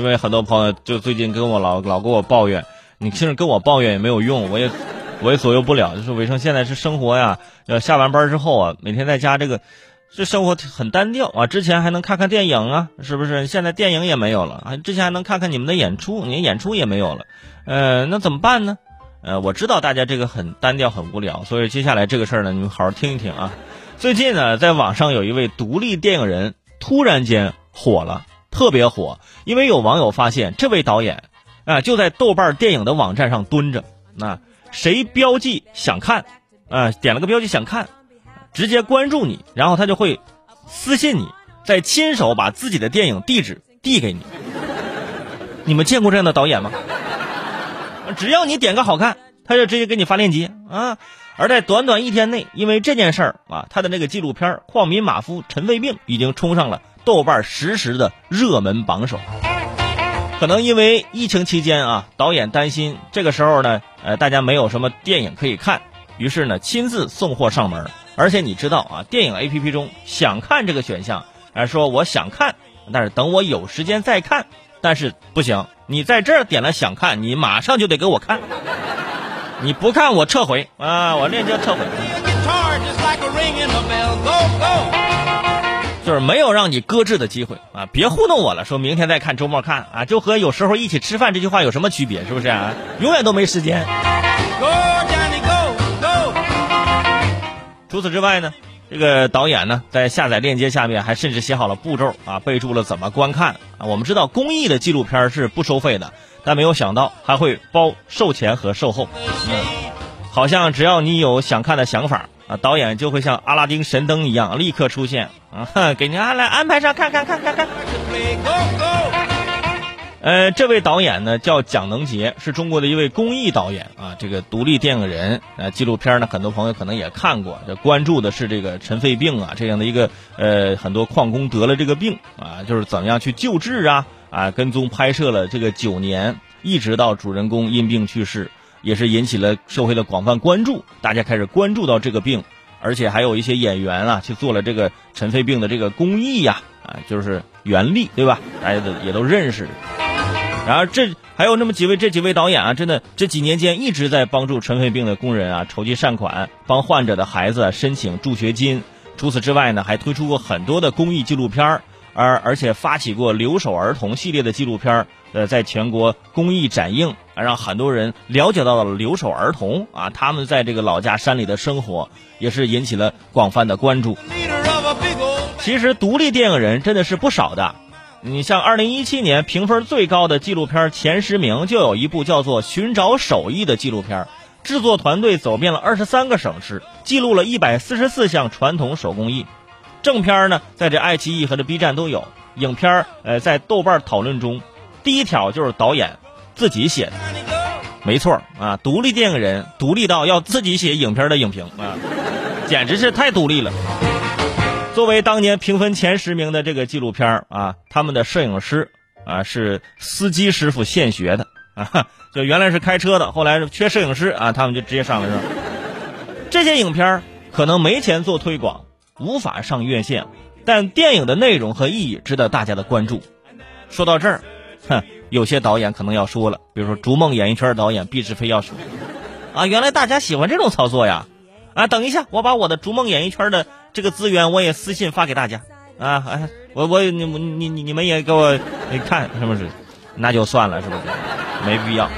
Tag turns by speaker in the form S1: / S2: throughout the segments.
S1: 因为很多朋友就最近跟我老老跟我抱怨，你其实跟我抱怨也没有用，我也我也左右不了。就是伟生现在是生活呀，呃，下完班之后啊，每天在家这个。这生活很单调啊！之前还能看看电影啊，是不是？现在电影也没有了啊！之前还能看看你们的演出，你演出也没有了，呃，那怎么办呢？呃，我知道大家这个很单调、很无聊，所以接下来这个事儿呢，你们好好听一听啊。最近呢，在网上有一位独立电影人突然间火了，特别火，因为有网友发现这位导演啊就在豆瓣电影的网站上蹲着，那谁标记想看啊？点了个标记想看。直接关注你，然后他就会私信你，再亲手把自己的电影地址递给你。你们见过这样的导演吗？只要你点个好看，他就直接给你发链接啊！而在短短一天内，因为这件事儿啊，他的那个纪录片《矿民马夫尘肺病》已经冲上了豆瓣实时的热门榜首。可能因为疫情期间啊，导演担心这个时候呢，呃，大家没有什么电影可以看，于是呢，亲自送货上门。而且你知道啊，电影 A P P 中想看这个选项，哎，说我想看，但是等我有时间再看，但是不行，你在这儿点了想看，你马上就得给我看，你不看我撤回啊，我链接撤回，就是没有让你搁置的机会啊，别糊弄我了，说明天再看，周末看啊，就和有时候一起吃饭这句话有什么区别？是不是啊？永远都没时间。除此之外呢，这个导演呢，在下载链接下面还甚至写好了步骤啊，备注了怎么观看啊。我们知道公益的纪录片是不收费的，但没有想到还会包售前和售后。嗯，好像只要你有想看的想法啊，导演就会像阿拉丁神灯一样立刻出现啊，给您安来安排上看看看看看。呃，这位导演呢叫蒋能杰，是中国的一位公益导演啊，这个独立电影人。呃，纪录片呢，很多朋友可能也看过，这关注的是这个尘肺病啊这样的一个呃，很多矿工得了这个病啊，就是怎么样去救治啊啊，跟踪拍摄了这个九年，一直到主人公因病去世，也是引起了社会的广泛关注，大家开始关注到这个病，而且还有一些演员啊去做了这个尘肺病的这个公益呀啊，就是袁立对吧？大家都也都认识。然而，这还有那么几位，这几位导演啊，真的这几年间一直在帮助尘肺病的工人啊筹集善款，帮患者的孩子申请助学金。除此之外呢，还推出过很多的公益纪录片儿，而而且发起过留守儿童系列的纪录片，呃，在全国公益展映，让很多人了解到了留守儿童啊，他们在这个老家山里的生活，也是引起了广泛的关注。其实，独立电影人真的是不少的。你像二零一七年评分最高的纪录片前十名，就有一部叫做《寻找手艺》的纪录片，制作团队走遍了二十三个省市，记录了一百四十四项传统手工艺。正片呢，在这爱奇艺和这 B 站都有。影片呃，在豆瓣讨论中，第一条就是导演自己写的，没错啊，独立电影人独立到要自己写影片的影评啊，简直是太独立了。作为当年评分前十名的这个纪录片啊，他们的摄影师啊是司机师傅现学的啊，就原来是开车的，后来缺摄影师啊，他们就直接上了这。这些影片可能没钱做推广，无法上院线，但电影的内容和意义值得大家的关注。说到这儿，哼，有些导演可能要说了，比如说逐梦演艺圈导演毕志飞要说啊，原来大家喜欢这种操作呀，啊，等一下，我把我的逐梦演艺圈的。这个资源我也私信发给大家，啊，哎，我我你你你你们也给我你看是不是？那就算了，是不是？没必要。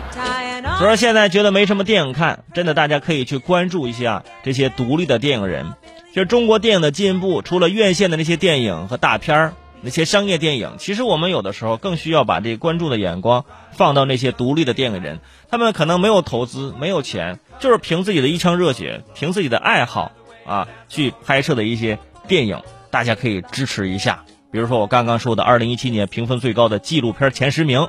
S1: 所以说现在觉得没什么电影看，真的大家可以去关注一下这些独立的电影人。就中国电影的进步，除了院线的那些电影和大片儿，那些商业电影，其实我们有的时候更需要把这关注的眼光放到那些独立的电影人。他们可能没有投资，没有钱，就是凭自己的一腔热血，凭自己的爱好。啊，去拍摄的一些电影，大家可以支持一下。比如说我刚刚说的，二零一七年评分最高的纪录片前十名，